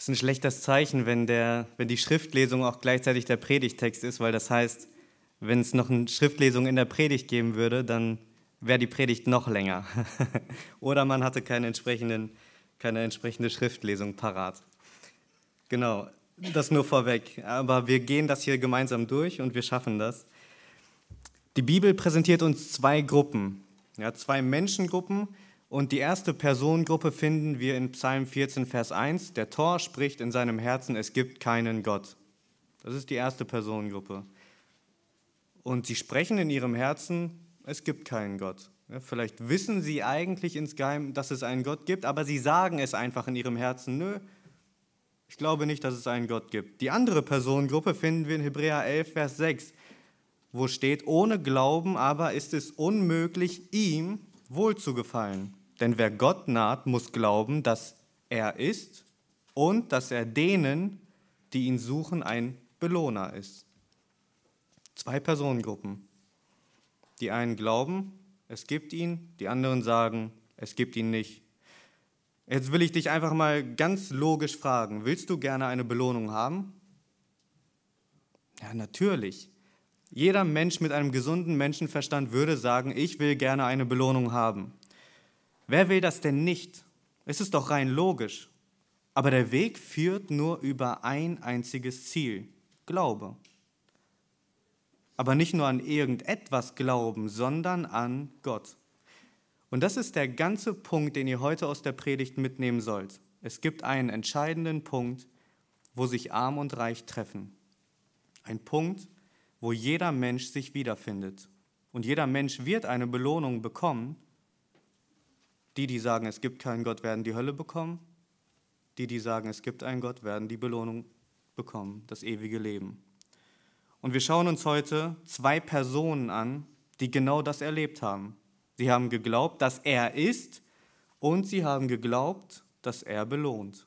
Ist ein schlechtes Zeichen, wenn, der, wenn die Schriftlesung auch gleichzeitig der Predigtext ist, weil das heißt, wenn es noch eine Schriftlesung in der Predigt geben würde, dann wäre die Predigt noch länger. Oder man hatte keine, entsprechenden, keine entsprechende Schriftlesung parat. Genau, das nur vorweg. Aber wir gehen das hier gemeinsam durch und wir schaffen das. Die Bibel präsentiert uns zwei Gruppen, ja, zwei Menschengruppen. Und die erste Personengruppe finden wir in Psalm 14, Vers 1. Der Tor spricht in seinem Herzen, es gibt keinen Gott. Das ist die erste Personengruppe. Und sie sprechen in ihrem Herzen, es gibt keinen Gott. Vielleicht wissen sie eigentlich insgeheim, dass es einen Gott gibt, aber sie sagen es einfach in ihrem Herzen, nö, ich glaube nicht, dass es einen Gott gibt. Die andere Personengruppe finden wir in Hebräer 11, Vers 6, wo steht, ohne Glauben aber ist es unmöglich, ihm wohl zu gefallen. Denn wer Gott naht, muss glauben, dass er ist und dass er denen, die ihn suchen, ein Belohner ist. Zwei Personengruppen. Die einen glauben, es gibt ihn, die anderen sagen, es gibt ihn nicht. Jetzt will ich dich einfach mal ganz logisch fragen, willst du gerne eine Belohnung haben? Ja, natürlich. Jeder Mensch mit einem gesunden Menschenverstand würde sagen, ich will gerne eine Belohnung haben. Wer will das denn nicht? Es ist doch rein logisch. Aber der Weg führt nur über ein einziges Ziel, Glaube. Aber nicht nur an irgendetwas glauben, sondern an Gott. Und das ist der ganze Punkt, den ihr heute aus der Predigt mitnehmen sollt. Es gibt einen entscheidenden Punkt, wo sich arm und reich treffen. Ein Punkt, wo jeder Mensch sich wiederfindet. Und jeder Mensch wird eine Belohnung bekommen, die, die sagen, es gibt keinen Gott, werden die Hölle bekommen. Die, die sagen, es gibt einen Gott, werden die Belohnung bekommen, das ewige Leben. Und wir schauen uns heute zwei Personen an, die genau das erlebt haben. Sie haben geglaubt, dass er ist und sie haben geglaubt, dass er belohnt.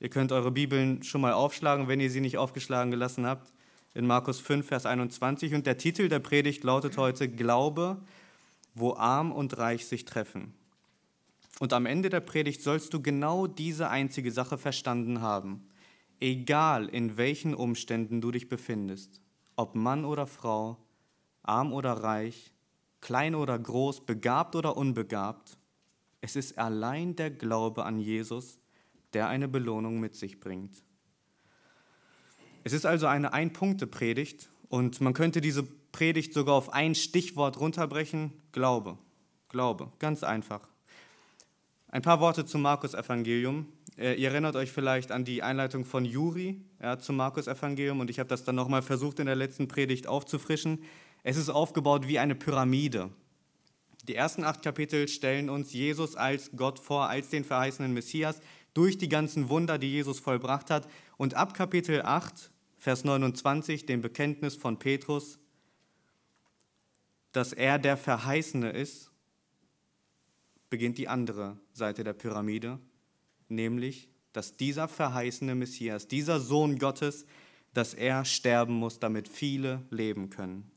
Ihr könnt eure Bibeln schon mal aufschlagen, wenn ihr sie nicht aufgeschlagen gelassen habt, in Markus 5, Vers 21. Und der Titel der Predigt lautet heute Glaube wo arm und reich sich treffen. Und am Ende der Predigt sollst du genau diese einzige Sache verstanden haben, egal in welchen Umständen du dich befindest, ob Mann oder Frau, arm oder reich, klein oder groß, begabt oder unbegabt, es ist allein der Glaube an Jesus, der eine Belohnung mit sich bringt. Es ist also eine Ein-Punkte-Predigt und man könnte diese Predigt sogar auf ein Stichwort runterbrechen, Glaube. Glaube, ganz einfach. Ein paar Worte zum Markus-Evangelium. Äh, ihr erinnert euch vielleicht an die Einleitung von Juri ja, zum Markus-Evangelium und ich habe das dann nochmal versucht in der letzten Predigt aufzufrischen. Es ist aufgebaut wie eine Pyramide. Die ersten acht Kapitel stellen uns Jesus als Gott vor, als den verheißenen Messias, durch die ganzen Wunder, die Jesus vollbracht hat. Und ab Kapitel 8, Vers 29, dem Bekenntnis von Petrus, dass er der Verheißene ist, beginnt die andere Seite der Pyramide, nämlich, dass dieser verheißene Messias, dieser Sohn Gottes, dass er sterben muss, damit viele leben können.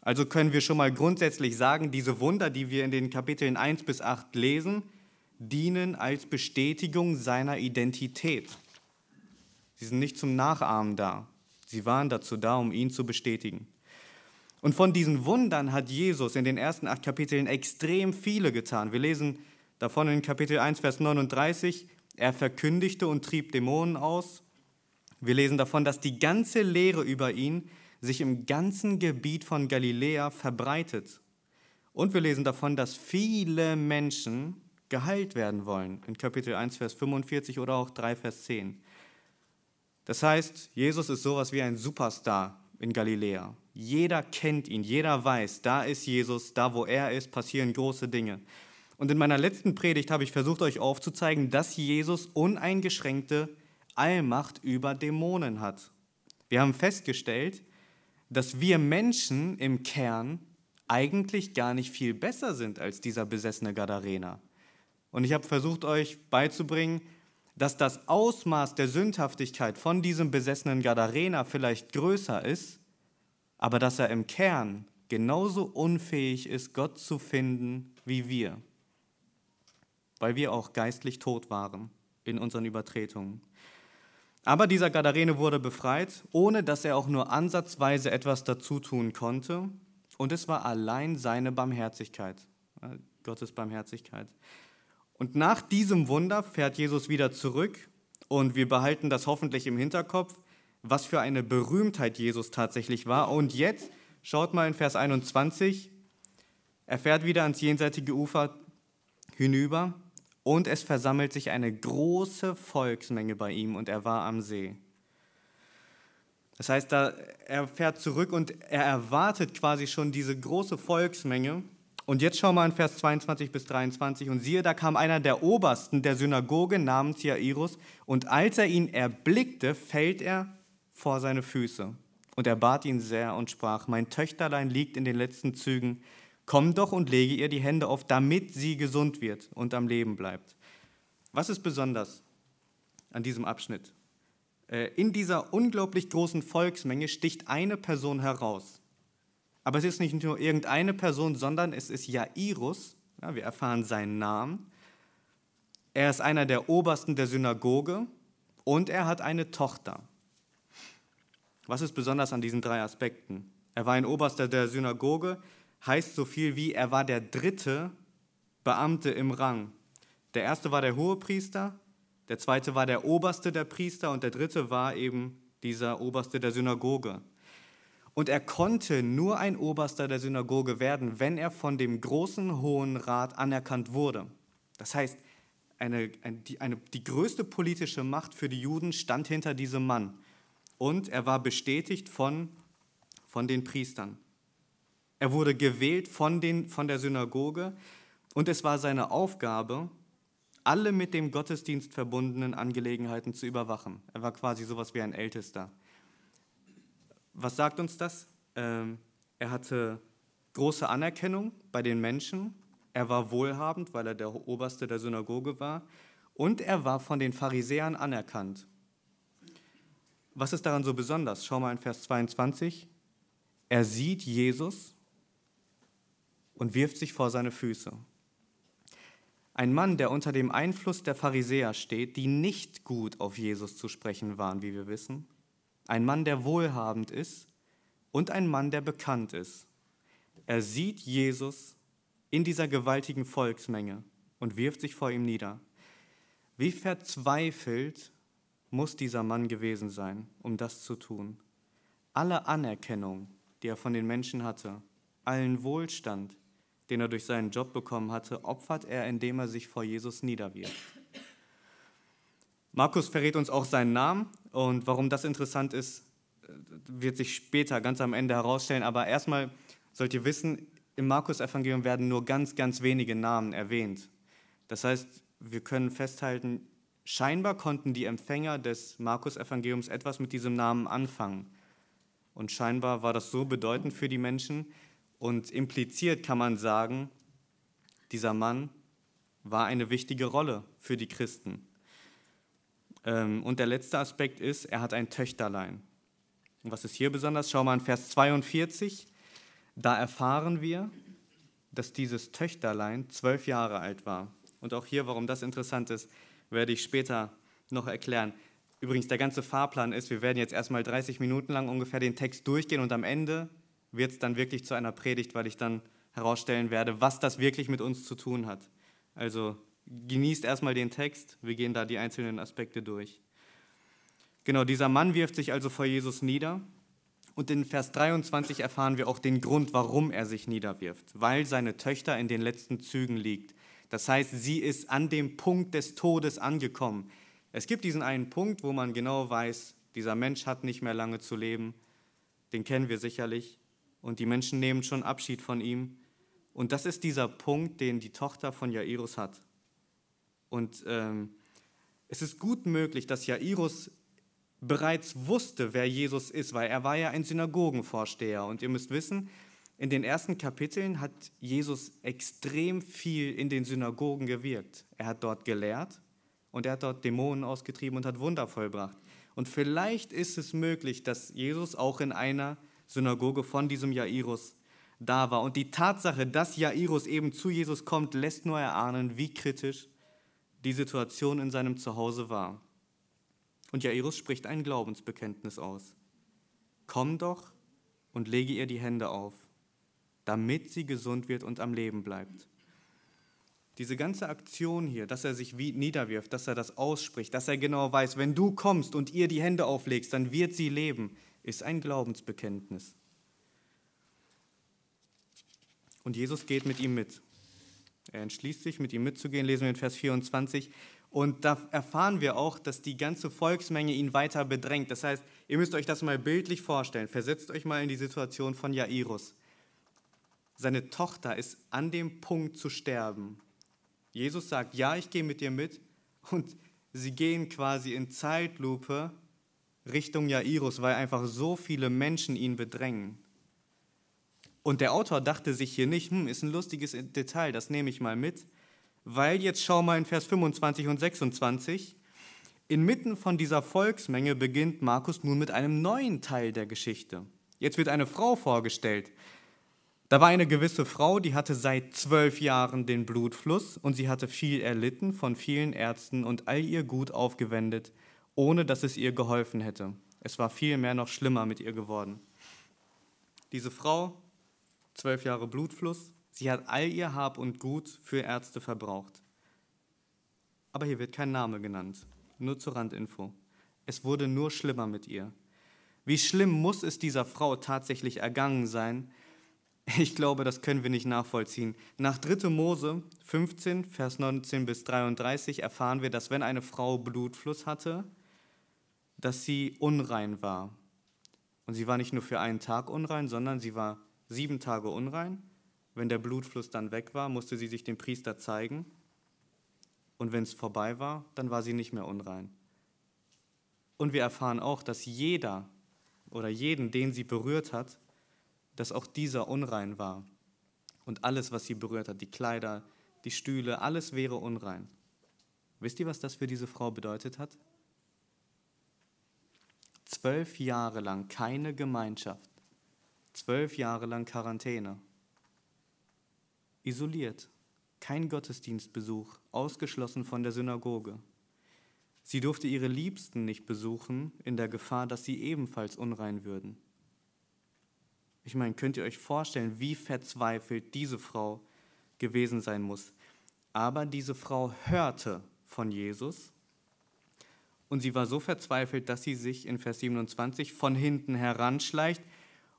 Also können wir schon mal grundsätzlich sagen, diese Wunder, die wir in den Kapiteln 1 bis 8 lesen, dienen als Bestätigung seiner Identität. Sie sind nicht zum Nachahmen da. Sie waren dazu da, um ihn zu bestätigen. Und von diesen Wundern hat Jesus in den ersten acht Kapiteln extrem viele getan. Wir lesen davon in Kapitel 1, Vers 39, er verkündigte und trieb Dämonen aus. Wir lesen davon, dass die ganze Lehre über ihn sich im ganzen Gebiet von Galiläa verbreitet. Und wir lesen davon, dass viele Menschen geheilt werden wollen, in Kapitel 1, Vers 45 oder auch 3, Vers 10. Das heißt, Jesus ist sowas wie ein Superstar in Galiläa. Jeder kennt ihn, jeder weiß, da ist Jesus, da wo er ist, passieren große Dinge. Und in meiner letzten Predigt habe ich versucht euch aufzuzeigen, dass Jesus uneingeschränkte Allmacht über Dämonen hat. Wir haben festgestellt, dass wir Menschen im Kern eigentlich gar nicht viel besser sind als dieser besessene Gadarener. Und ich habe versucht euch beizubringen, dass das Ausmaß der Sündhaftigkeit von diesem besessenen Gadarener vielleicht größer ist aber dass er im Kern genauso unfähig ist, Gott zu finden wie wir, weil wir auch geistlich tot waren. in unseren Übertretungen. Aber dieser Gadarene wurde befreit, ohne dass er auch nur ansatzweise etwas dazu tun konnte. Und es war allein seine Barmherzigkeit, äh, Gottes Barmherzigkeit. Und nach diesem Wunder fährt Jesus wieder zurück und wir behalten das hoffentlich im Hinterkopf, was für eine Berühmtheit Jesus tatsächlich war. Und jetzt schaut mal in Vers 21, er fährt wieder ans jenseitige Ufer hinüber und es versammelt sich eine große Volksmenge bei ihm und er war am See. Das heißt, da, er fährt zurück und er erwartet quasi schon diese große Volksmenge. Und jetzt schau mal in Vers 22 bis 23 und siehe, da kam einer der Obersten der Synagoge namens Jairus und als er ihn erblickte, fällt er vor seine Füße. Und er bat ihn sehr und sprach, mein Töchterlein liegt in den letzten Zügen, Komm doch und lege ihr die Hände auf, damit sie gesund wird und am Leben bleibt. Was ist besonders an diesem Abschnitt? Äh, in dieser unglaublich großen Volksmenge sticht eine Person heraus. Aber es ist nicht nur irgendeine Person, sondern es ist Jairus. Ja, wir erfahren seinen Namen. Er ist einer der Obersten der Synagoge und er hat eine Tochter. Was ist besonders an diesen drei Aspekten? Er war ein Oberster der Synagoge, heißt so viel wie, er war der dritte Beamte im Rang. Der erste war der Hohepriester, der zweite war der Oberste der Priester und der dritte war eben dieser Oberste der Synagoge. Und er konnte nur ein Oberster der Synagoge werden, wenn er von dem großen Hohen Rat anerkannt wurde. Das heißt, eine, eine, die, eine, die größte politische Macht für die Juden stand hinter diesem Mann. Und er war bestätigt von, von den Priestern. Er wurde gewählt von, den, von der Synagoge und es war seine Aufgabe, alle mit dem Gottesdienst verbundenen Angelegenheiten zu überwachen. Er war quasi sowas wie ein Ältester. Was sagt uns das? Ähm, er hatte große Anerkennung bei den Menschen. Er war wohlhabend, weil er der Oberste der Synagoge war. Und er war von den Pharisäern anerkannt. Was ist daran so besonders? Schau mal in Vers 22. Er sieht Jesus und wirft sich vor seine Füße. Ein Mann, der unter dem Einfluss der Pharisäer steht, die nicht gut auf Jesus zu sprechen waren, wie wir wissen. Ein Mann, der wohlhabend ist und ein Mann, der bekannt ist. Er sieht Jesus in dieser gewaltigen Volksmenge und wirft sich vor ihm nieder. Wie verzweifelt muss dieser Mann gewesen sein, um das zu tun? Alle Anerkennung, die er von den Menschen hatte, allen Wohlstand, den er durch seinen Job bekommen hatte, opfert er, indem er sich vor Jesus niederwirft. Markus verrät uns auch seinen Namen und warum das interessant ist, wird sich später ganz am Ende herausstellen. Aber erstmal sollt ihr wissen, im Markus-Evangelium werden nur ganz, ganz wenige Namen erwähnt. Das heißt, wir können festhalten, scheinbar konnten die Empfänger des Markus-Evangeliums etwas mit diesem Namen anfangen. Und scheinbar war das so bedeutend für die Menschen, und impliziert kann man sagen, dieser Mann war eine wichtige Rolle für die Christen. Ähm, und der letzte Aspekt ist, er hat ein Töchterlein. Und was ist hier besonders? Schau mal in Vers 42. Da erfahren wir, dass dieses Töchterlein zwölf Jahre alt war. Und auch hier, warum das interessant ist, werde ich später noch erklären. Übrigens, der ganze Fahrplan ist, wir werden jetzt erstmal 30 Minuten lang ungefähr den Text durchgehen und am Ende wird es dann wirklich zu einer Predigt, weil ich dann herausstellen werde, was das wirklich mit uns zu tun hat. Also genießt erstmal den Text, wir gehen da die einzelnen Aspekte durch. Genau, dieser Mann wirft sich also vor Jesus nieder und in Vers 23 erfahren wir auch den Grund, warum er sich niederwirft, weil seine Töchter in den letzten Zügen liegt. Das heißt, sie ist an dem Punkt des Todes angekommen. Es gibt diesen einen Punkt, wo man genau weiß, dieser Mensch hat nicht mehr lange zu leben. Den kennen wir sicherlich und die Menschen nehmen schon Abschied von ihm. Und das ist dieser Punkt, den die Tochter von Jairus hat. Und ähm, es ist gut möglich, dass Jairus bereits wusste, wer Jesus ist, weil er war ja ein Synagogenvorsteher. Und ihr müsst wissen, in den ersten Kapiteln hat Jesus extrem viel in den Synagogen gewirkt. Er hat dort gelehrt und er hat dort Dämonen ausgetrieben und hat Wunder vollbracht. Und vielleicht ist es möglich, dass Jesus auch in einer Synagoge von diesem Jairus da war. Und die Tatsache, dass Jairus eben zu Jesus kommt, lässt nur erahnen, wie kritisch die Situation in seinem Zuhause war. Und Jairus spricht ein Glaubensbekenntnis aus. Komm doch und lege ihr die Hände auf, damit sie gesund wird und am Leben bleibt. Diese ganze Aktion hier, dass er sich niederwirft, dass er das ausspricht, dass er genau weiß, wenn du kommst und ihr die Hände auflegst, dann wird sie leben, ist ein Glaubensbekenntnis. Und Jesus geht mit ihm mit. Er entschließt sich, mit ihm mitzugehen, lesen wir in Vers 24. Und da erfahren wir auch, dass die ganze Volksmenge ihn weiter bedrängt. Das heißt, ihr müsst euch das mal bildlich vorstellen. Versetzt euch mal in die Situation von Jairus. Seine Tochter ist an dem Punkt zu sterben. Jesus sagt, ja, ich gehe mit dir mit. Und sie gehen quasi in Zeitlupe Richtung Jairus, weil einfach so viele Menschen ihn bedrängen. Und der Autor dachte sich hier nicht, hm, ist ein lustiges Detail, das nehme ich mal mit, weil jetzt schau mal in Vers 25 und 26, inmitten von dieser Volksmenge beginnt Markus nun mit einem neuen Teil der Geschichte. Jetzt wird eine Frau vorgestellt. Da war eine gewisse Frau, die hatte seit zwölf Jahren den Blutfluss und sie hatte viel erlitten von vielen Ärzten und all ihr Gut aufgewendet, ohne dass es ihr geholfen hätte. Es war vielmehr noch schlimmer mit ihr geworden. Diese Frau zwölf Jahre Blutfluss. Sie hat all ihr Hab und Gut für Ärzte verbraucht. Aber hier wird kein Name genannt, nur zur Randinfo. Es wurde nur schlimmer mit ihr. Wie schlimm muss es dieser Frau tatsächlich ergangen sein? Ich glaube, das können wir nicht nachvollziehen. Nach 3. Mose 15, Vers 19 bis 33 erfahren wir, dass wenn eine Frau Blutfluss hatte, dass sie unrein war. Und sie war nicht nur für einen Tag unrein, sondern sie war sieben Tage unrein. Wenn der Blutfluss dann weg war, musste sie sich dem Priester zeigen. Und wenn es vorbei war, dann war sie nicht mehr unrein. Und wir erfahren auch, dass jeder oder jeden, den sie berührt hat, dass auch dieser unrein war. Und alles, was sie berührt hat, die Kleider, die Stühle, alles wäre unrein. Wisst ihr, was das für diese Frau bedeutet hat? Zwölf Jahre lang keine Gemeinschaft Zwölf Jahre lang Quarantäne. Isoliert, kein Gottesdienstbesuch, ausgeschlossen von der Synagoge. Sie durfte ihre Liebsten nicht besuchen, in der Gefahr, dass sie ebenfalls unrein würden. Ich meine, könnt ihr euch vorstellen, wie verzweifelt diese Frau gewesen sein muss. Aber diese Frau hörte von Jesus und sie war so verzweifelt, dass sie sich in Vers 27 von hinten heranschleicht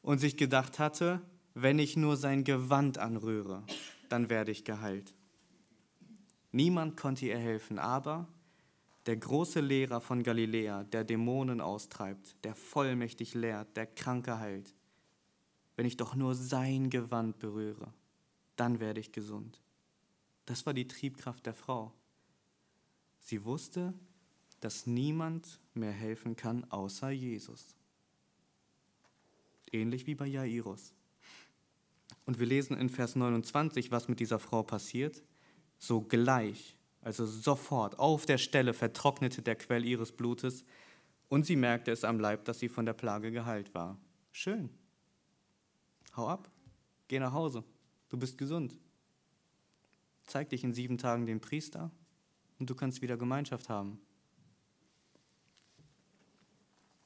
und sich gedacht hatte, wenn ich nur sein Gewand anrühre, dann werde ich geheilt. Niemand konnte ihr helfen, aber der große Lehrer von Galiläa, der Dämonen austreibt, der vollmächtig lehrt, der Kranke heilt, wenn ich doch nur sein Gewand berühre, dann werde ich gesund. Das war die Triebkraft der Frau. Sie wusste, dass niemand mehr helfen kann außer Jesus ähnlich wie bei Jairus. Und wir lesen in Vers 29, was mit dieser Frau passiert. Sogleich, also sofort, auf der Stelle vertrocknete der Quell ihres Blutes und sie merkte es am Leib, dass sie von der Plage geheilt war. Schön. Hau ab, geh nach Hause, du bist gesund. Zeig dich in sieben Tagen dem Priester und du kannst wieder Gemeinschaft haben.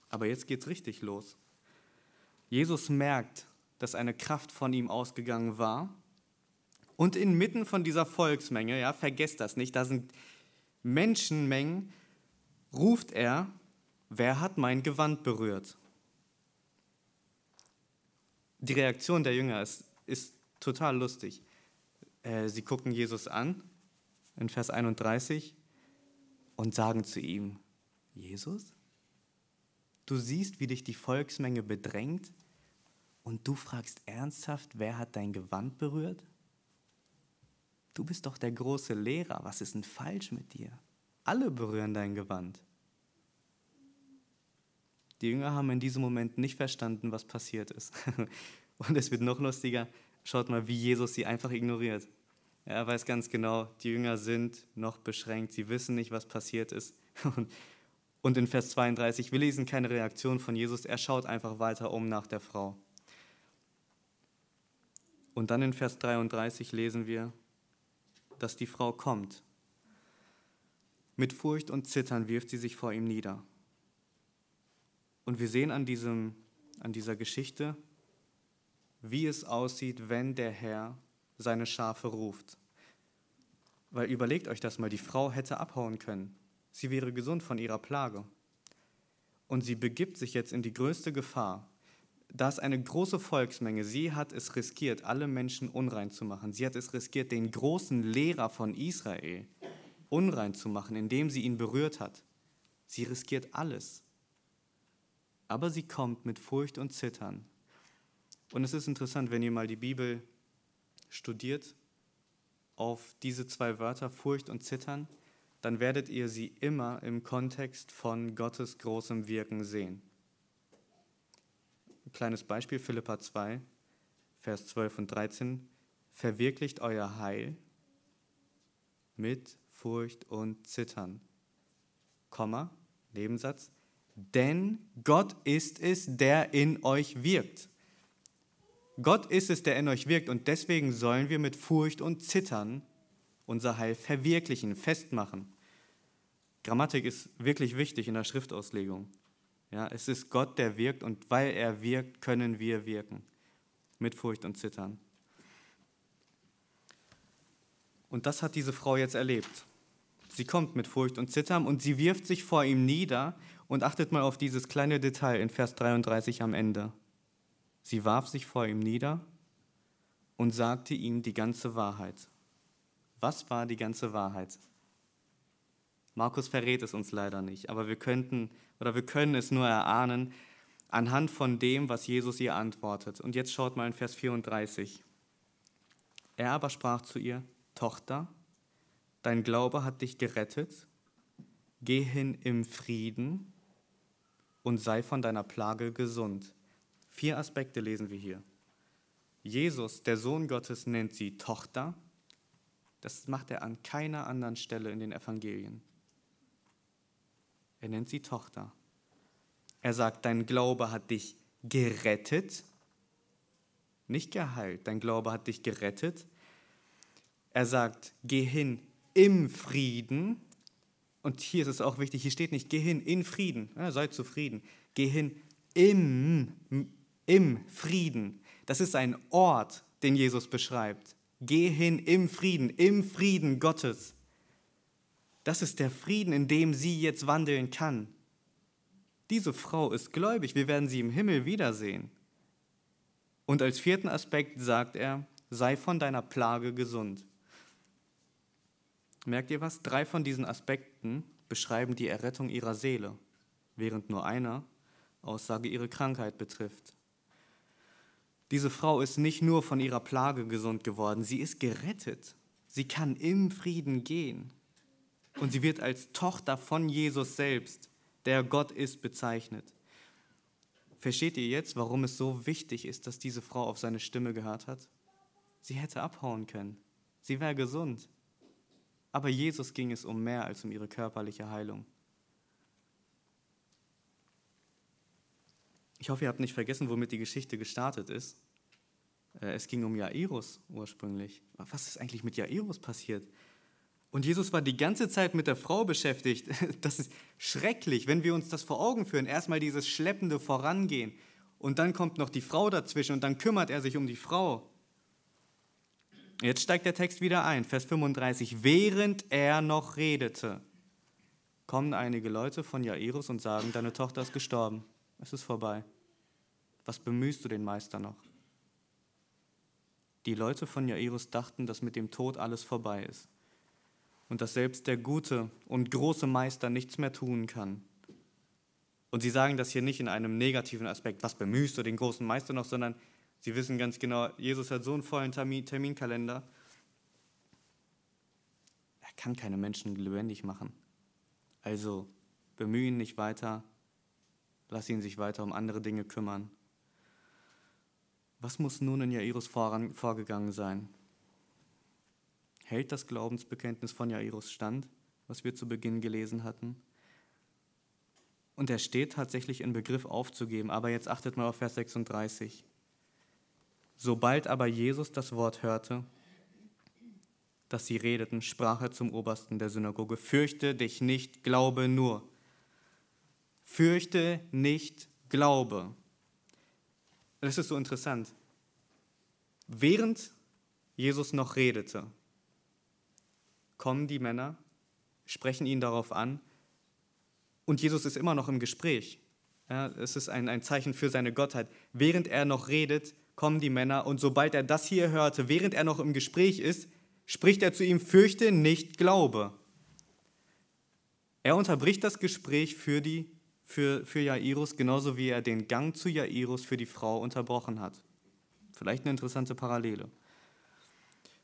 Aber jetzt geht's richtig los. Jesus merkt, dass eine Kraft von ihm ausgegangen war. Und inmitten von dieser Volksmenge, ja, vergesst das nicht, da sind Menschenmengen, ruft er, wer hat mein Gewand berührt? Die Reaktion der Jünger ist, ist total lustig. Äh, sie gucken Jesus an in Vers 31 und sagen zu ihm, Jesus, Du siehst, wie dich die Volksmenge bedrängt und du fragst ernsthaft, wer hat dein Gewand berührt? Du bist doch der große Lehrer, was ist denn falsch mit dir? Alle berühren dein Gewand. Die Jünger haben in diesem Moment nicht verstanden, was passiert ist. Und es wird noch lustiger. Schaut mal, wie Jesus sie einfach ignoriert. Er weiß ganz genau, die Jünger sind noch beschränkt. Sie wissen nicht, was passiert ist. Und in Vers 32, wir lesen keine Reaktion von Jesus, er schaut einfach weiter um nach der Frau. Und dann in Vers 33 lesen wir, dass die Frau kommt. Mit Furcht und Zittern wirft sie sich vor ihm nieder. Und wir sehen an, diesem, an dieser Geschichte, wie es aussieht, wenn der Herr seine Schafe ruft. Weil überlegt euch das mal, die Frau hätte abhauen können. Sie wäre gesund von ihrer Plage. Und sie begibt sich jetzt in die größte Gefahr. Da ist eine große Volksmenge. Sie hat es riskiert, alle Menschen unrein zu machen. Sie hat es riskiert, den großen Lehrer von Israel unrein zu machen, indem sie ihn berührt hat. Sie riskiert alles. Aber sie kommt mit Furcht und Zittern. Und es ist interessant, wenn ihr mal die Bibel studiert auf diese zwei Wörter, Furcht und Zittern, dann werdet ihr sie immer im Kontext von Gottes großem Wirken sehen. Ein kleines Beispiel, Philippa 2, Vers 12 und 13. Verwirklicht euer Heil mit Furcht und Zittern. Komma, Nebensatz. Denn Gott ist es, der in euch wirkt. Gott ist es, der in euch wirkt und deswegen sollen wir mit Furcht und Zittern unser Heil verwirklichen, festmachen. Grammatik ist wirklich wichtig in der Schriftauslegung. Ja, es ist Gott, der wirkt und weil er wirkt, können wir wirken. Mit Furcht und Zittern. Und das hat diese Frau jetzt erlebt. Sie kommt mit Furcht und Zittern und sie wirft sich vor ihm nieder und achtet mal auf dieses kleine Detail in Vers 33 am Ende. Sie warf sich vor ihm nieder und sagte ihm die ganze Wahrheit. Was war die ganze Wahrheit? Markus verrät es uns leider nicht, aber wir könnten oder wir können es nur erahnen anhand von dem, was Jesus ihr antwortet. Und jetzt schaut mal in Vers 34. Er aber sprach zu ihr: Tochter, dein Glaube hat dich gerettet. Geh hin im Frieden und sei von deiner Plage gesund. Vier Aspekte lesen wir hier. Jesus, der Sohn Gottes, nennt sie Tochter. Das macht er an keiner anderen Stelle in den Evangelien. Er nennt sie Tochter. Er sagt, dein Glaube hat dich gerettet, nicht geheilt, dein Glaube hat dich gerettet. Er sagt, geh hin im Frieden. Und hier ist es auch wichtig, hier steht nicht, geh hin in Frieden, ja, sei zufrieden. Geh hin im im Frieden. Das ist ein Ort, den Jesus beschreibt. Geh hin im Frieden, im Frieden Gottes. Das ist der Frieden, in dem sie jetzt wandeln kann. Diese Frau ist gläubig, wir werden sie im Himmel wiedersehen. Und als vierten Aspekt sagt er, sei von deiner Plage gesund. Merkt ihr was? Drei von diesen Aspekten beschreiben die Errettung ihrer Seele, während nur einer Aussage ihre Krankheit betrifft. Diese Frau ist nicht nur von ihrer Plage gesund geworden, sie ist gerettet. Sie kann im Frieden gehen. Und sie wird als Tochter von Jesus selbst, der Gott ist, bezeichnet. Versteht ihr jetzt, warum es so wichtig ist, dass diese Frau auf seine Stimme gehört hat? Sie hätte abhauen können. Sie wäre gesund. Aber Jesus ging es um mehr als um ihre körperliche Heilung. Ich hoffe, ihr habt nicht vergessen, womit die Geschichte gestartet ist. Äh, es ging um Jairus ursprünglich. Was ist eigentlich mit Jairus passiert? Und Jesus war die ganze Zeit mit der Frau beschäftigt. Das ist schrecklich, wenn wir uns das vor Augen führen. Erstmal dieses schleppende Vorangehen und dann kommt noch die Frau dazwischen und dann kümmert er sich um die Frau. Jetzt steigt der Text wieder ein, Vers 35. Während er noch redete, kommen einige Leute von Jairus und sagen, deine Tochter ist gestorben. Es ist vorbei. Was bemühst du den Meister noch? Die Leute von Jairus dachten, dass mit dem Tod alles vorbei ist und dass selbst der gute und große Meister nichts mehr tun kann. Und sie sagen das hier nicht in einem negativen Aspekt, was bemühst du den großen Meister noch, sondern sie wissen ganz genau, Jesus hat so einen vollen Termin, Terminkalender. Er kann keine Menschen lebendig machen. Also bemühe ihn nicht weiter, Lass ihn sich weiter um andere Dinge kümmern. Was muss nun in Jairus vorgegangen sein? Hält das Glaubensbekenntnis von Jairus stand, was wir zu Beginn gelesen hatten? Und er steht tatsächlich in Begriff aufzugeben, aber jetzt achtet mal auf Vers 36. Sobald aber Jesus das Wort hörte, dass sie redeten, sprach er zum Obersten der Synagoge, fürchte dich nicht, glaube nur. Fürchte nicht, glaube. Das ist so interessant. Während Jesus noch redete, kommen die Männer, sprechen ihn darauf an und Jesus ist immer noch im Gespräch. Ja, es ist ein, ein Zeichen für seine Gottheit. Während er noch redet, kommen die Männer und sobald er das hier hörte, während er noch im Gespräch ist, spricht er zu ihm, fürchte nicht, glaube. Er unterbricht das Gespräch für, die, für, für Jairus, genauso wie er den Gang zu Jairus für die Frau unterbrochen hat. Vielleicht eine interessante Parallele.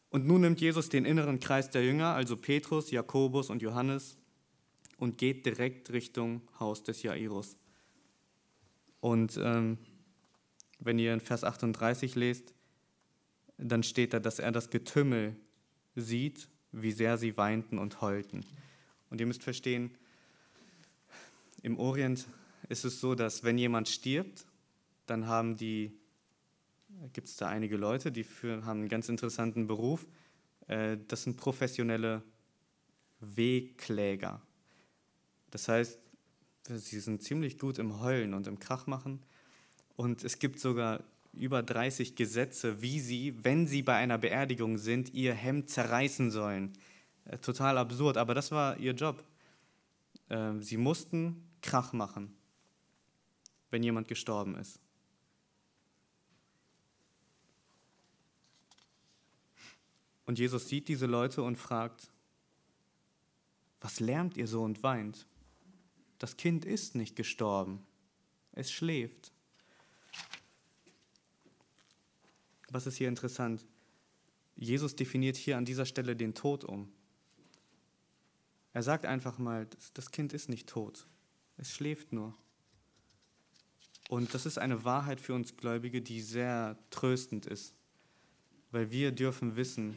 Und nun nimmt Jesus den inneren Kreis der Jünger, also Petrus, Jakobus und Johannes, und geht direkt Richtung Haus des Jairus. Und ähm, wenn ihr in Vers 38 lest, dann steht da, dass er das Getümmel sieht, wie sehr sie weinten und heulten. Und ihr müsst verstehen, im Orient ist es so, dass wenn jemand stirbt, dann haben die gibt es da einige Leute, die für, haben einen ganz interessanten Beruf. Äh, das sind professionelle Wehkläger. Das heißt, sie sind ziemlich gut im Heulen und im Krachmachen. Und es gibt sogar über 30 Gesetze, wie sie, wenn sie bei einer Beerdigung sind, ihr Hemd zerreißen sollen. Äh, total absurd, aber das war ihr Job. Äh, sie mussten Krach machen, wenn jemand gestorben ist. Und Jesus sieht diese Leute und fragt, was lärmt ihr so und weint? Das Kind ist nicht gestorben, es schläft. Was ist hier interessant? Jesus definiert hier an dieser Stelle den Tod um. Er sagt einfach mal, das Kind ist nicht tot, es schläft nur. Und das ist eine Wahrheit für uns Gläubige, die sehr tröstend ist, weil wir dürfen wissen,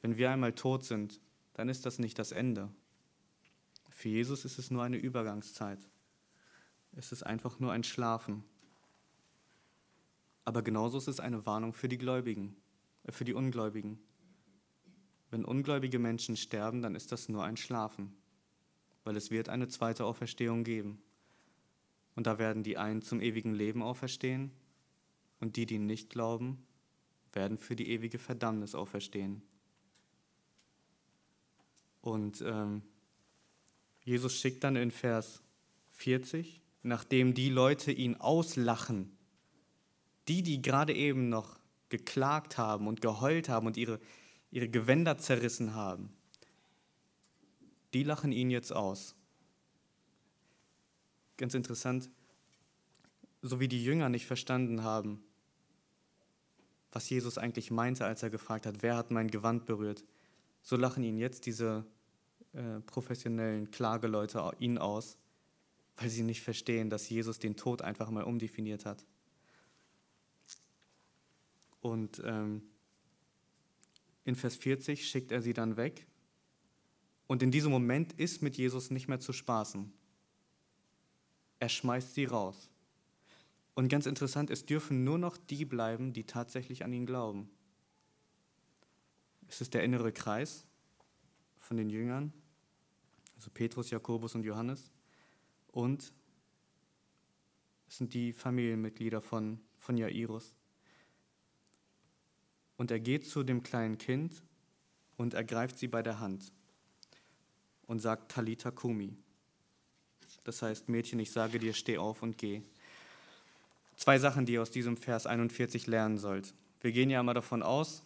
wenn wir einmal tot sind, dann ist das nicht das Ende. Für Jesus ist es nur eine Übergangszeit. Es ist einfach nur ein Schlafen. Aber genauso ist es eine Warnung für die Gläubigen, äh, für die Ungläubigen. Wenn ungläubige Menschen sterben, dann ist das nur ein Schlafen, weil es wird eine zweite Auferstehung geben. Und da werden die einen zum ewigen Leben auferstehen und die, die nicht glauben, werden für die ewige Verdammnis auferstehen. Und ähm, Jesus schickt dann in Vers 40, nachdem die Leute ihn auslachen, die, die gerade eben noch geklagt haben und geheult haben und ihre, ihre Gewänder zerrissen haben, die lachen ihn jetzt aus. Ganz interessant, so wie die Jünger nicht verstanden haben, was Jesus eigentlich meinte, als er gefragt hat, wer hat mein Gewand berührt, so lachen ihn jetzt diese äh, professionellen Klageleute ihn aus, weil sie nicht verstehen, dass Jesus den Tod einfach mal umdefiniert hat. Und ähm, in Vers 40 schickt er sie dann weg. Und in diesem Moment ist mit Jesus nicht mehr zu spaßen. Er schmeißt sie raus. Und ganz interessant, es dürfen nur noch die bleiben, die tatsächlich an ihn glauben. Es ist der innere Kreis von den Jüngern, also Petrus, Jakobus und Johannes. Und es sind die Familienmitglieder von, von Jairus. Und er geht zu dem kleinen Kind und ergreift sie bei der Hand und sagt Talita Kumi. Das heißt, Mädchen, ich sage dir, steh auf und geh. Zwei Sachen, die ihr aus diesem Vers 41 lernen sollt. Wir gehen ja immer davon aus,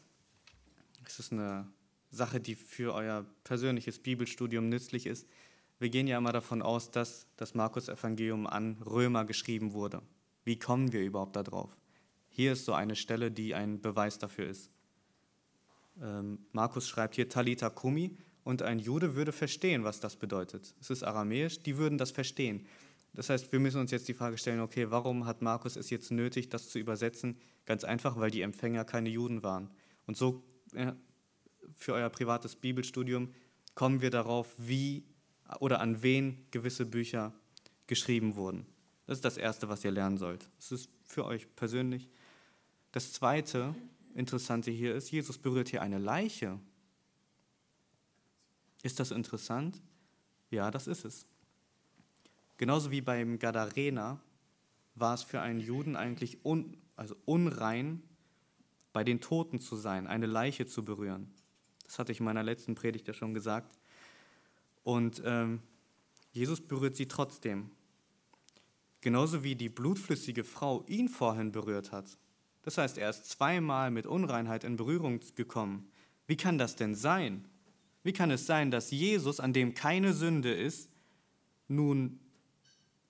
es ist eine Sache, die für euer persönliches Bibelstudium nützlich ist. Wir gehen ja immer davon aus, dass das Markus-Evangelium an Römer geschrieben wurde. Wie kommen wir überhaupt darauf? Hier ist so eine Stelle, die ein Beweis dafür ist. Ähm, Markus schreibt hier Talita Kumi und ein Jude würde verstehen, was das bedeutet. Es ist aramäisch, die würden das verstehen. Das heißt, wir müssen uns jetzt die Frage stellen, okay, warum hat Markus es jetzt nötig, das zu übersetzen? Ganz einfach, weil die Empfänger keine Juden waren. Und so ja, für euer privates Bibelstudium kommen wir darauf, wie oder an wen gewisse Bücher geschrieben wurden. Das ist das Erste, was ihr lernen sollt. Das ist für euch persönlich. Das Zweite Interessante hier ist, Jesus berührt hier eine Leiche. Ist das interessant? Ja, das ist es. Genauso wie beim Gadarener war es für einen Juden eigentlich un, also unrein, bei den Toten zu sein, eine Leiche zu berühren. Das hatte ich in meiner letzten Predigt ja schon gesagt. Und ähm, Jesus berührt sie trotzdem. Genauso wie die blutflüssige Frau ihn vorhin berührt hat. Das heißt, er ist zweimal mit Unreinheit in Berührung gekommen. Wie kann das denn sein? Wie kann es sein, dass Jesus, an dem keine Sünde ist, nun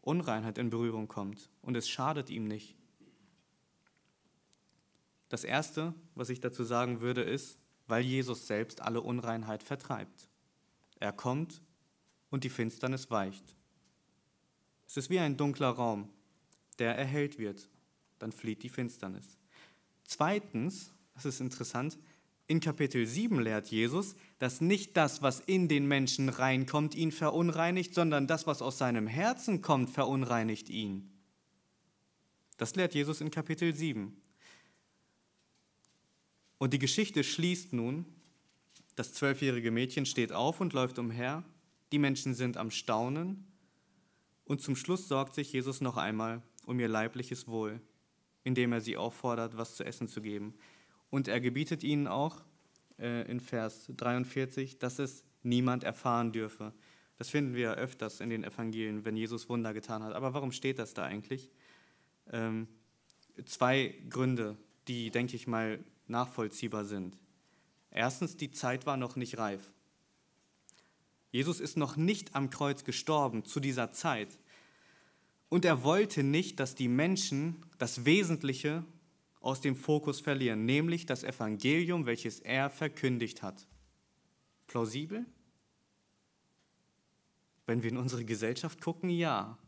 Unreinheit in Berührung kommt und es schadet ihm nicht? Das Erste, was ich dazu sagen würde, ist, weil Jesus selbst alle Unreinheit vertreibt. Er kommt und die Finsternis weicht. Es ist wie ein dunkler Raum, der erhellt wird, dann flieht die Finsternis. Zweitens, das ist interessant, in Kapitel 7 lehrt Jesus, dass nicht das, was in den Menschen reinkommt, ihn verunreinigt, sondern das, was aus seinem Herzen kommt, verunreinigt ihn. Das lehrt Jesus in Kapitel 7. Und die Geschichte schließt nun das zwölfjährige Mädchen steht auf und läuft umher. Die Menschen sind am Staunen. Und zum Schluss sorgt sich Jesus noch einmal um ihr leibliches Wohl, indem er sie auffordert, was zu essen zu geben. Und er gebietet ihnen auch äh, in Vers 43, dass es niemand erfahren dürfe. Das finden wir öfters in den Evangelien, wenn Jesus Wunder getan hat. Aber warum steht das da eigentlich? Ähm, zwei Gründe, die, denke ich mal, nachvollziehbar sind. Erstens, die Zeit war noch nicht reif. Jesus ist noch nicht am Kreuz gestorben zu dieser Zeit. Und er wollte nicht, dass die Menschen das Wesentliche aus dem Fokus verlieren, nämlich das Evangelium, welches er verkündigt hat. Plausibel? Wenn wir in unsere Gesellschaft gucken, ja.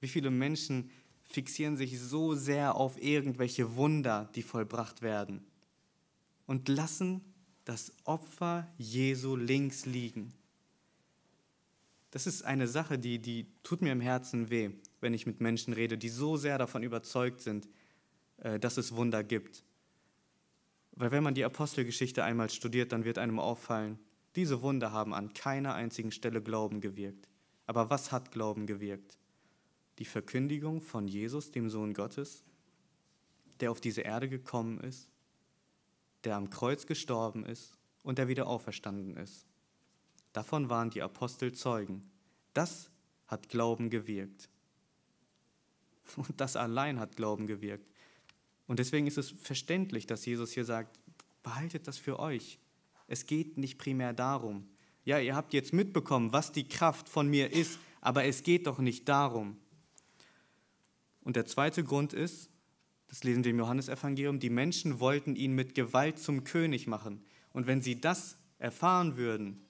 Wie viele Menschen fixieren sich so sehr auf irgendwelche Wunder, die vollbracht werden und lassen das Opfer Jesu links liegen. Das ist eine Sache, die, die tut mir im Herzen weh, wenn ich mit Menschen rede, die so sehr davon überzeugt sind, äh, dass es Wunder gibt. Weil wenn man die Apostelgeschichte einmal studiert, dann wird einem auffallen, diese Wunder haben an keiner einzigen Stelle Glauben gewirkt. Aber was hat Glauben gewirkt? die Verkündigung von Jesus, dem Sohn Gottes, der auf diese Erde gekommen ist, der am Kreuz gestorben ist und der wieder auferstanden ist. Davon waren die Apostel Zeugen. Das hat Glauben gewirkt. Und das allein hat Glauben gewirkt. Und deswegen ist es verständlich, dass Jesus hier sagt, behaltet das für euch. Es geht nicht primär darum. Ja, ihr habt jetzt mitbekommen, was die Kraft von mir ist, aber es geht doch nicht darum. Und der zweite Grund ist, das lesen wir im Johannesevangelium, die Menschen wollten ihn mit Gewalt zum König machen. Und wenn sie das erfahren würden,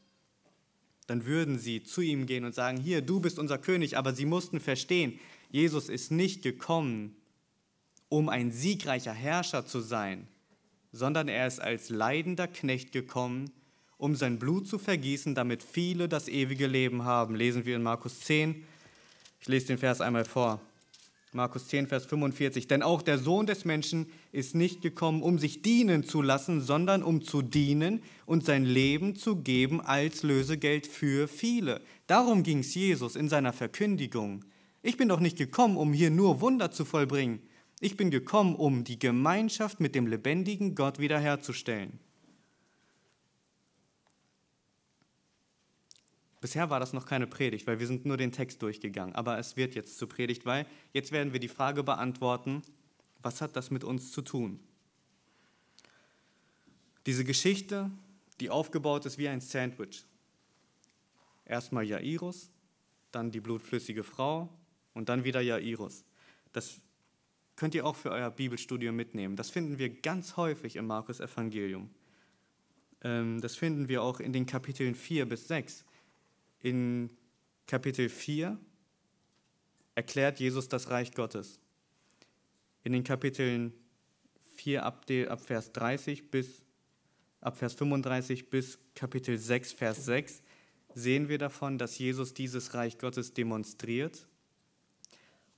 dann würden sie zu ihm gehen und sagen, hier, du bist unser König, aber sie mussten verstehen, Jesus ist nicht gekommen, um ein siegreicher Herrscher zu sein, sondern er ist als leidender Knecht gekommen, um sein Blut zu vergießen, damit viele das ewige Leben haben. Lesen wir in Markus 10. Ich lese den Vers einmal vor. Markus 10, Vers 45. Denn auch der Sohn des Menschen ist nicht gekommen, um sich dienen zu lassen, sondern um zu dienen und sein Leben zu geben als Lösegeld für viele. Darum ging es Jesus in seiner Verkündigung. Ich bin doch nicht gekommen, um hier nur Wunder zu vollbringen. Ich bin gekommen, um die Gemeinschaft mit dem lebendigen Gott wiederherzustellen. Bisher war das noch keine Predigt, weil wir sind nur den Text durchgegangen. Aber es wird jetzt zur Predigt, weil jetzt werden wir die Frage beantworten, was hat das mit uns zu tun? Diese Geschichte, die aufgebaut ist wie ein Sandwich. Erstmal Jairus, dann die blutflüssige Frau und dann wieder Jairus. Das könnt ihr auch für euer Bibelstudium mitnehmen. Das finden wir ganz häufig im Markus Evangelium. Ähm, das finden wir auch in den Kapiteln 4 bis 6 in Kapitel 4 erklärt Jesus das Reich Gottes. In den Kapiteln 4 ab, ab Vers 30 bis ab Vers 35 bis Kapitel 6 Vers 6 sehen wir davon, dass Jesus dieses Reich Gottes demonstriert.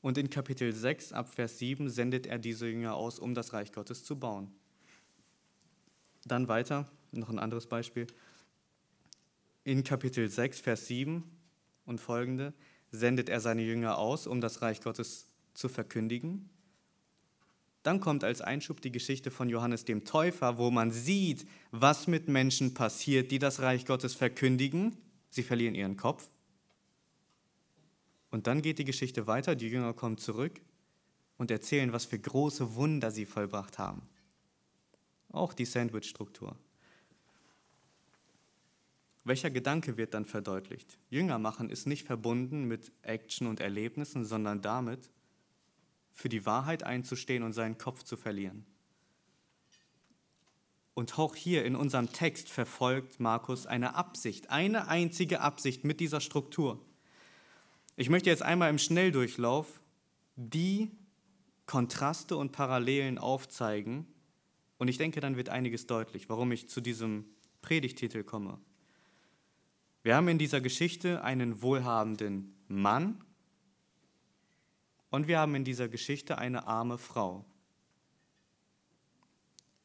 Und in Kapitel 6 ab Vers 7 sendet er diese Jünger aus, um das Reich Gottes zu bauen. Dann weiter noch ein anderes Beispiel. In Kapitel 6, Vers 7 und folgende sendet er seine Jünger aus, um das Reich Gottes zu verkündigen. Dann kommt als Einschub die Geschichte von Johannes dem Täufer, wo man sieht, was mit Menschen passiert, die das Reich Gottes verkündigen. Sie verlieren ihren Kopf. Und dann geht die Geschichte weiter, die Jünger kommen zurück und erzählen, was für große Wunder sie vollbracht haben. Auch die Sandwich-Struktur. Welcher Gedanke wird dann verdeutlicht? Jünger machen ist nicht verbunden mit Action und Erlebnissen, sondern damit, für die Wahrheit einzustehen und seinen Kopf zu verlieren. Und auch hier in unserem Text verfolgt Markus eine Absicht, eine einzige Absicht mit dieser Struktur. Ich möchte jetzt einmal im Schnelldurchlauf die Kontraste und Parallelen aufzeigen. Und ich denke, dann wird einiges deutlich, warum ich zu diesem Predigtitel komme. Wir haben in dieser Geschichte einen wohlhabenden Mann und wir haben in dieser Geschichte eine arme Frau.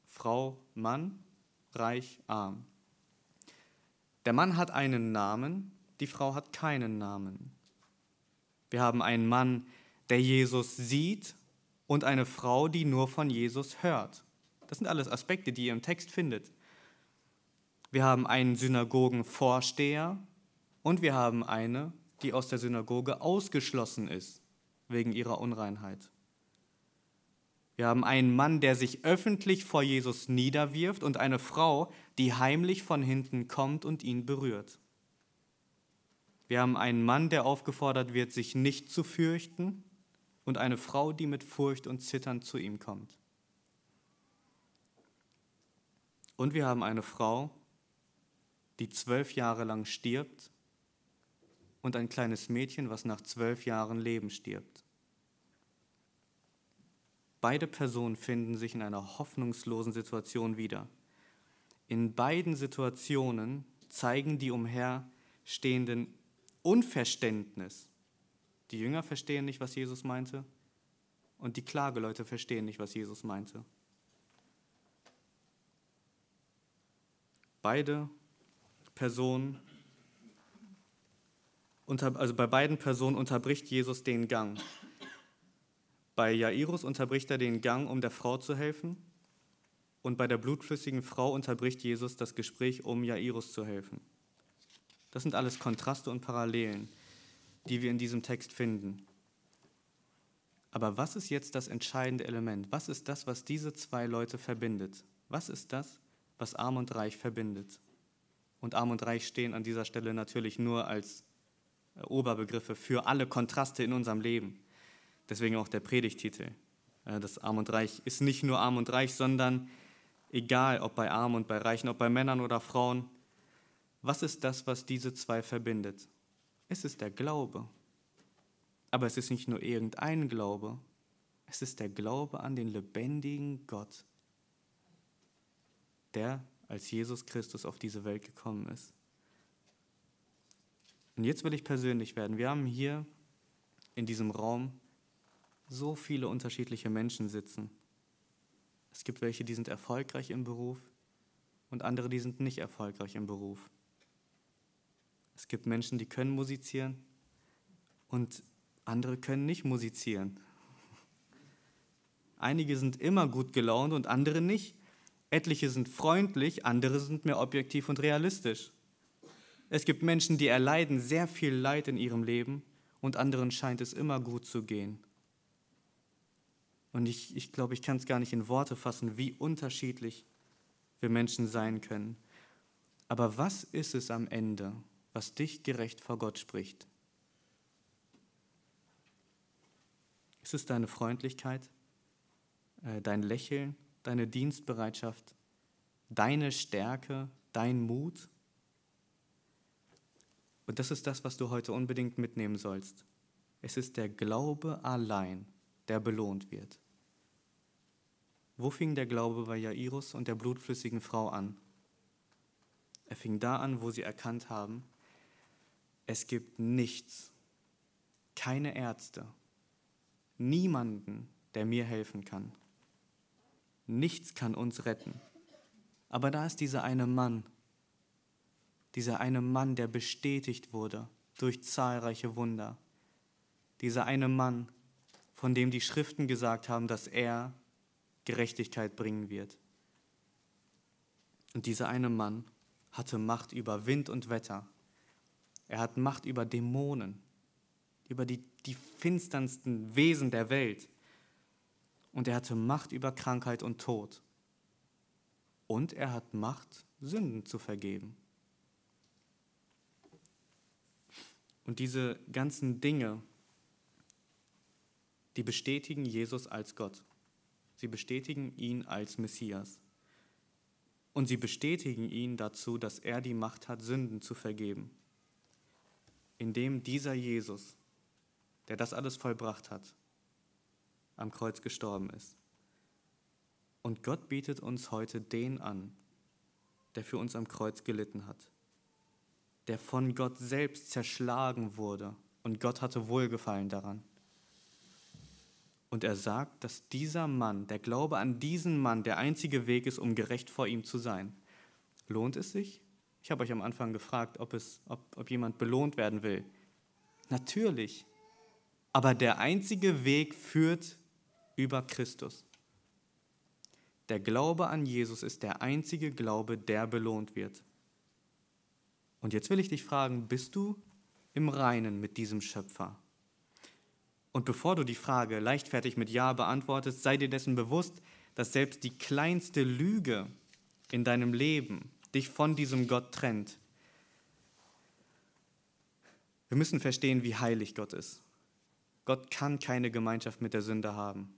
Frau, Mann, reich, arm. Der Mann hat einen Namen, die Frau hat keinen Namen. Wir haben einen Mann, der Jesus sieht und eine Frau, die nur von Jesus hört. Das sind alles Aspekte, die ihr im Text findet. Wir haben einen Synagogenvorsteher und wir haben eine, die aus der Synagoge ausgeschlossen ist wegen ihrer Unreinheit. Wir haben einen Mann, der sich öffentlich vor Jesus niederwirft und eine Frau, die heimlich von hinten kommt und ihn berührt. Wir haben einen Mann, der aufgefordert wird, sich nicht zu fürchten und eine Frau, die mit Furcht und Zittern zu ihm kommt. Und wir haben eine Frau, die zwölf Jahre lang stirbt und ein kleines Mädchen, was nach zwölf Jahren Leben stirbt. Beide Personen finden sich in einer hoffnungslosen Situation wieder. In beiden Situationen zeigen die umherstehenden Unverständnis. Die Jünger verstehen nicht, was Jesus meinte, und die Klageleute verstehen nicht, was Jesus meinte. Beide Personen, also bei beiden Personen unterbricht Jesus den Gang. Bei Jairus unterbricht er den Gang, um der Frau zu helfen. Und bei der blutflüssigen Frau unterbricht Jesus das Gespräch, um Jairus zu helfen. Das sind alles Kontraste und Parallelen, die wir in diesem Text finden. Aber was ist jetzt das entscheidende Element? Was ist das, was diese zwei Leute verbindet? Was ist das, was arm und reich verbindet? Und arm und reich stehen an dieser Stelle natürlich nur als äh, Oberbegriffe für alle Kontraste in unserem Leben. Deswegen auch der Predigtitel. Äh, das Arm und Reich ist nicht nur arm und reich, sondern egal ob bei Armen und bei Reichen, ob bei Männern oder Frauen, was ist das, was diese zwei verbindet? Es ist der Glaube. Aber es ist nicht nur irgendein Glaube, es ist der Glaube an den lebendigen Gott, der als Jesus Christus auf diese Welt gekommen ist. Und jetzt will ich persönlich werden. Wir haben hier in diesem Raum so viele unterschiedliche Menschen sitzen. Es gibt welche, die sind erfolgreich im Beruf und andere, die sind nicht erfolgreich im Beruf. Es gibt Menschen, die können musizieren und andere können nicht musizieren. Einige sind immer gut gelaunt und andere nicht. Etliche sind freundlich, andere sind mehr objektiv und realistisch. Es gibt Menschen, die erleiden sehr viel Leid in ihrem Leben und anderen scheint es immer gut zu gehen. Und ich, ich glaube, ich kann es gar nicht in Worte fassen, wie unterschiedlich wir Menschen sein können. Aber was ist es am Ende, was dich gerecht vor Gott spricht? Ist es deine Freundlichkeit, äh, dein Lächeln, deine Dienstbereitschaft, deine Stärke, dein Mut? Und das ist das, was du heute unbedingt mitnehmen sollst. Es ist der Glaube allein, der belohnt wird. Wo fing der Glaube bei Jairus und der blutflüssigen Frau an? Er fing da an, wo sie erkannt haben, es gibt nichts, keine Ärzte, niemanden, der mir helfen kann. Nichts kann uns retten, Aber da ist dieser eine Mann, dieser eine Mann, der bestätigt wurde durch zahlreiche Wunder. Dieser eine Mann, von dem die Schriften gesagt haben, dass er Gerechtigkeit bringen wird. Und dieser eine Mann hatte Macht über Wind und Wetter. Er hat Macht über Dämonen, über die, die finsternsten Wesen der Welt. Und er hatte Macht über Krankheit und Tod. Und er hat Macht, Sünden zu vergeben. Und diese ganzen Dinge, die bestätigen Jesus als Gott. Sie bestätigen ihn als Messias. Und sie bestätigen ihn dazu, dass er die Macht hat, Sünden zu vergeben. Indem dieser Jesus, der das alles vollbracht hat, am Kreuz gestorben ist. Und Gott bietet uns heute den an, der für uns am Kreuz gelitten hat der von Gott selbst zerschlagen wurde. Und Gott hatte Wohlgefallen daran. Und er sagt, dass dieser Mann, der Glaube an diesen Mann, der einzige Weg ist, um gerecht vor ihm zu sein. Lohnt es sich? Ich habe euch am Anfang gefragt, ob, es, ob, ob jemand belohnt werden will. Natürlich. Aber der einzige Weg führt über Christus. Der Glaube an Jesus ist der einzige Glaube, der belohnt wird. Und jetzt will ich dich fragen, bist du im Reinen mit diesem Schöpfer? Und bevor du die Frage leichtfertig mit Ja beantwortest, sei dir dessen bewusst, dass selbst die kleinste Lüge in deinem Leben dich von diesem Gott trennt. Wir müssen verstehen, wie heilig Gott ist. Gott kann keine Gemeinschaft mit der Sünde haben.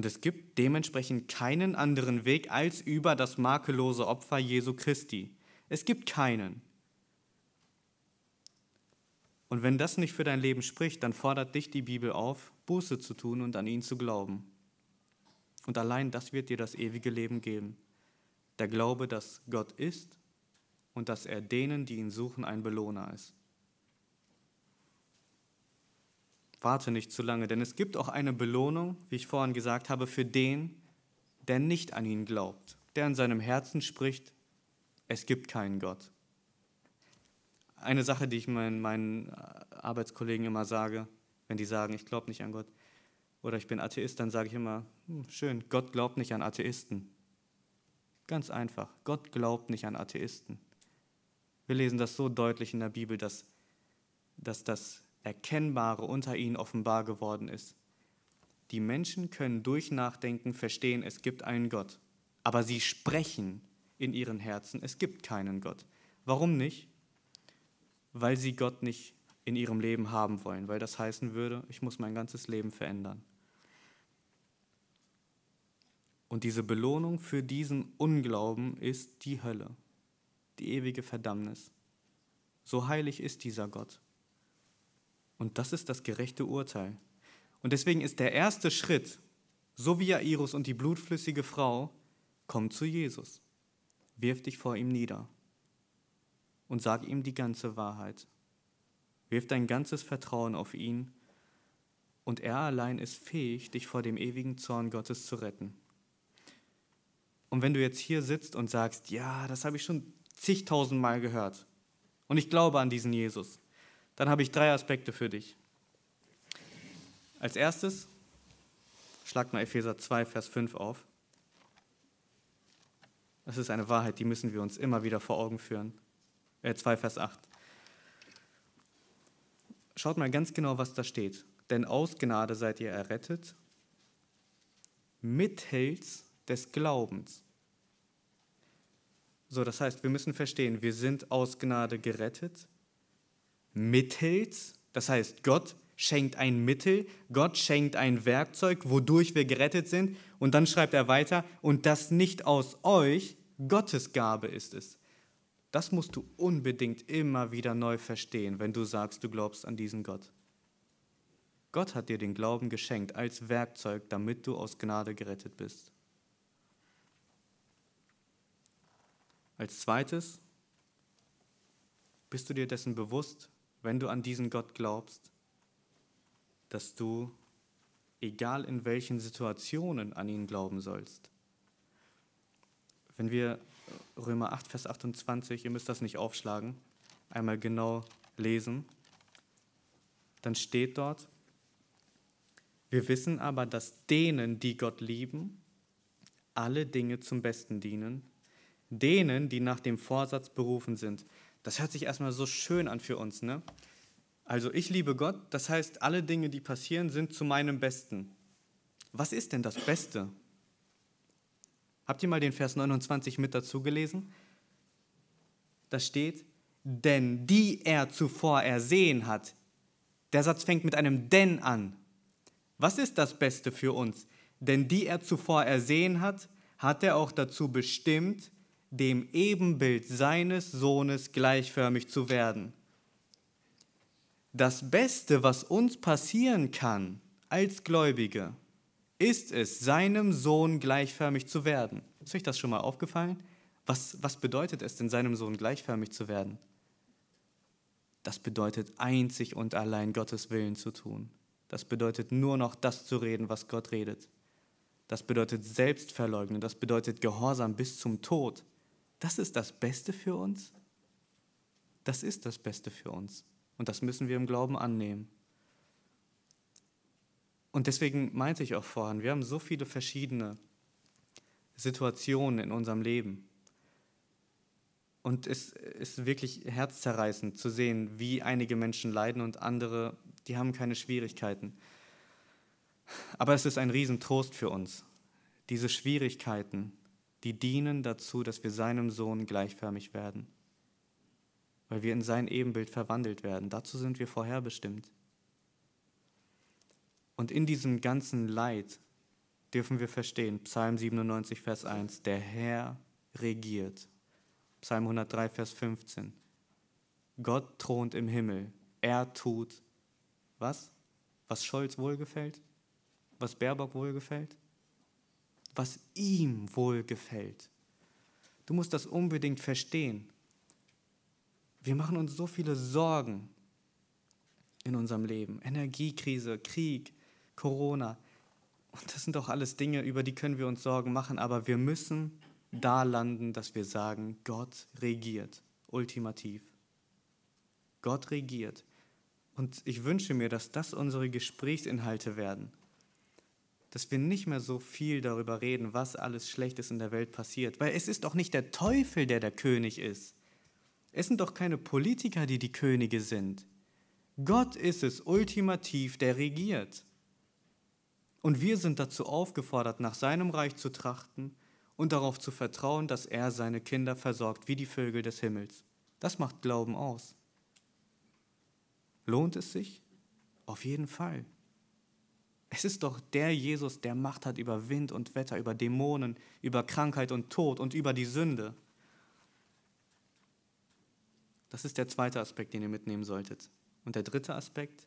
Und es gibt dementsprechend keinen anderen Weg als über das makellose Opfer Jesu Christi. Es gibt keinen. Und wenn das nicht für dein Leben spricht, dann fordert dich die Bibel auf, Buße zu tun und an ihn zu glauben. Und allein das wird dir das ewige Leben geben. Der Glaube, dass Gott ist und dass er denen, die ihn suchen, ein Belohner ist. Warte nicht zu lange, denn es gibt auch eine Belohnung, wie ich vorhin gesagt habe, für den, der nicht an ihn glaubt, der in seinem Herzen spricht, es gibt keinen Gott. Eine Sache, die ich meinen, meinen Arbeitskollegen immer sage, wenn die sagen, ich glaube nicht an Gott oder ich bin Atheist, dann sage ich immer, hm, schön, Gott glaubt nicht an Atheisten. Ganz einfach, Gott glaubt nicht an Atheisten. Wir lesen das so deutlich in der Bibel, dass, dass das Erkennbare unter ihnen offenbar geworden ist. Die Menschen können durch Nachdenken verstehen, es gibt einen Gott, aber sie sprechen in ihren Herzen, es gibt keinen Gott. Warum nicht? Weil sie Gott nicht in ihrem Leben haben wollen, weil das heißen würde, ich muss mein ganzes Leben verändern. Und diese Belohnung für diesen Unglauben ist die Hölle, die ewige Verdammnis. So heilig ist dieser Gott. Und das ist das gerechte Urteil. Und deswegen ist der erste Schritt, so wie Jairus und die blutflüssige Frau, komm zu Jesus wirf dich vor ihm nieder und sag ihm die ganze Wahrheit. Wirf dein ganzes Vertrauen auf ihn und er allein ist fähig, dich vor dem ewigen Zorn Gottes zu retten. Und wenn du jetzt hier sitzt und sagst, ja, das habe ich schon zigtausendmal gehört und ich glaube an diesen Jesus, dann habe ich drei Aspekte für dich. Als erstes, schlag mal Epheser 2, Vers 5 auf. Das ist eine Wahrheit, die müssen wir uns immer wieder vor Augen führen. Äh, 2 Vers 8. Schaut mal ganz genau, was da steht. Denn aus Gnade seid ihr errettet, mithilfs des Glaubens. So, das heißt, wir müssen verstehen, wir sind aus Gnade gerettet, mithilfs, das heißt, Gott schenkt ein Mittel, Gott schenkt ein Werkzeug, wodurch wir gerettet sind. Und dann schreibt er weiter, und das nicht aus euch, Gottes Gabe ist es. Das musst du unbedingt immer wieder neu verstehen, wenn du sagst, du glaubst an diesen Gott. Gott hat dir den Glauben geschenkt als Werkzeug, damit du aus Gnade gerettet bist. Als zweites, bist du dir dessen bewusst, wenn du an diesen Gott glaubst, dass du, egal in welchen Situationen, an ihn glauben sollst. Wenn wir Römer 8, Vers 28, ihr müsst das nicht aufschlagen, einmal genau lesen, dann steht dort, wir wissen aber, dass denen, die Gott lieben, alle Dinge zum Besten dienen, denen, die nach dem Vorsatz berufen sind. Das hört sich erstmal so schön an für uns, ne? Also ich liebe Gott, das heißt, alle Dinge, die passieren, sind zu meinem Besten. Was ist denn das Beste? Habt ihr mal den Vers 29 mit dazu gelesen? Da steht, denn die er zuvor ersehen hat. Der Satz fängt mit einem denn an. Was ist das Beste für uns? Denn die er zuvor ersehen hat, hat er auch dazu bestimmt, dem Ebenbild seines Sohnes gleichförmig zu werden. Das Beste, was uns passieren kann als Gläubige, ist es, seinem Sohn gleichförmig zu werden. Ist euch das schon mal aufgefallen? Was, was bedeutet es denn, seinem Sohn gleichförmig zu werden? Das bedeutet einzig und allein Gottes Willen zu tun. Das bedeutet nur noch das zu reden, was Gott redet. Das bedeutet Selbstverleugnen, das bedeutet Gehorsam bis zum Tod. Das ist das Beste für uns? Das ist das Beste für uns. Und das müssen wir im Glauben annehmen. Und deswegen meinte ich auch vorhin, wir haben so viele verschiedene Situationen in unserem Leben. Und es ist wirklich herzzerreißend zu sehen, wie einige Menschen leiden und andere, die haben keine Schwierigkeiten. Aber es ist ein Riesentrost für uns. Diese Schwierigkeiten, die dienen dazu, dass wir seinem Sohn gleichförmig werden, weil wir in sein Ebenbild verwandelt werden. Dazu sind wir vorherbestimmt. Und in diesem ganzen Leid dürfen wir verstehen, Psalm 97, Vers 1, der Herr regiert. Psalm 103, Vers 15. Gott thront im Himmel. Er tut was? Was Scholz wohlgefällt? Was Baerbock wohlgefällt? Was ihm wohlgefällt. Du musst das unbedingt verstehen. Wir machen uns so viele Sorgen in unserem Leben. Energiekrise, Krieg, Corona. Und das sind doch alles Dinge, über die können wir uns Sorgen machen, aber wir müssen da landen, dass wir sagen, Gott regiert, ultimativ. Gott regiert. Und ich wünsche mir, dass das unsere Gesprächsinhalte werden. Dass wir nicht mehr so viel darüber reden, was alles Schlechtes in der Welt passiert. Weil es ist doch nicht der Teufel, der der König ist. Es sind doch keine Politiker, die die Könige sind. Gott ist es ultimativ, der regiert. Und wir sind dazu aufgefordert, nach seinem Reich zu trachten und darauf zu vertrauen, dass er seine Kinder versorgt wie die Vögel des Himmels. Das macht Glauben aus. Lohnt es sich? Auf jeden Fall. Es ist doch der Jesus, der Macht hat über Wind und Wetter, über Dämonen, über Krankheit und Tod und über die Sünde. Das ist der zweite Aspekt, den ihr mitnehmen solltet. Und der dritte Aspekt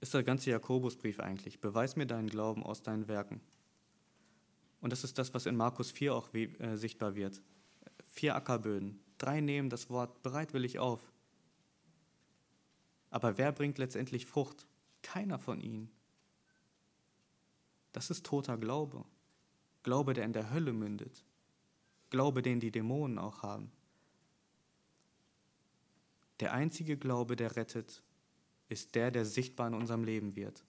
ist der ganze Jakobusbrief eigentlich. Beweis mir deinen Glauben aus deinen Werken. Und das ist das, was in Markus 4 auch äh, sichtbar wird. Vier Ackerböden. Drei nehmen das Wort bereitwillig auf. Aber wer bringt letztendlich Frucht? Keiner von ihnen. Das ist toter Glaube. Glaube, der in der Hölle mündet. Glaube, den die Dämonen auch haben. Der einzige Glaube, der rettet, ist der, der sichtbar in unserem Leben wird.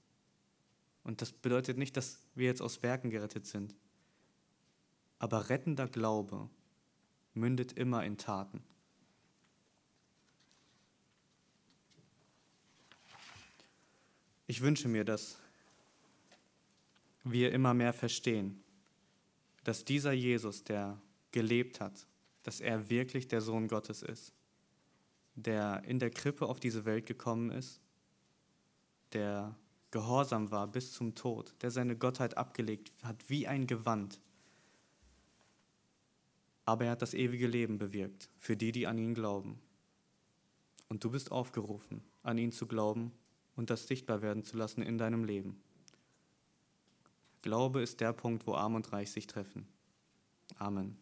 Und das bedeutet nicht, dass wir jetzt aus Werken gerettet sind. Aber rettender Glaube mündet immer in Taten. Ich wünsche mir, dass wir immer mehr verstehen, dass dieser Jesus, der gelebt hat, dass er wirklich der Sohn Gottes ist, der in der Krippe auf diese Welt gekommen ist, der gehorsam war bis zum Tod, der seine Gottheit abgelegt hat wie ein Gewand aber er hat das ewige Leben bewirkt für die, die an ihn glauben. Und du bist aufgerufen, an ihn zu glauben und das sichtbar werden zu lassen in deinem Leben. Glaube ist der Punkt, wo Arm und Reich sich treffen. Amen.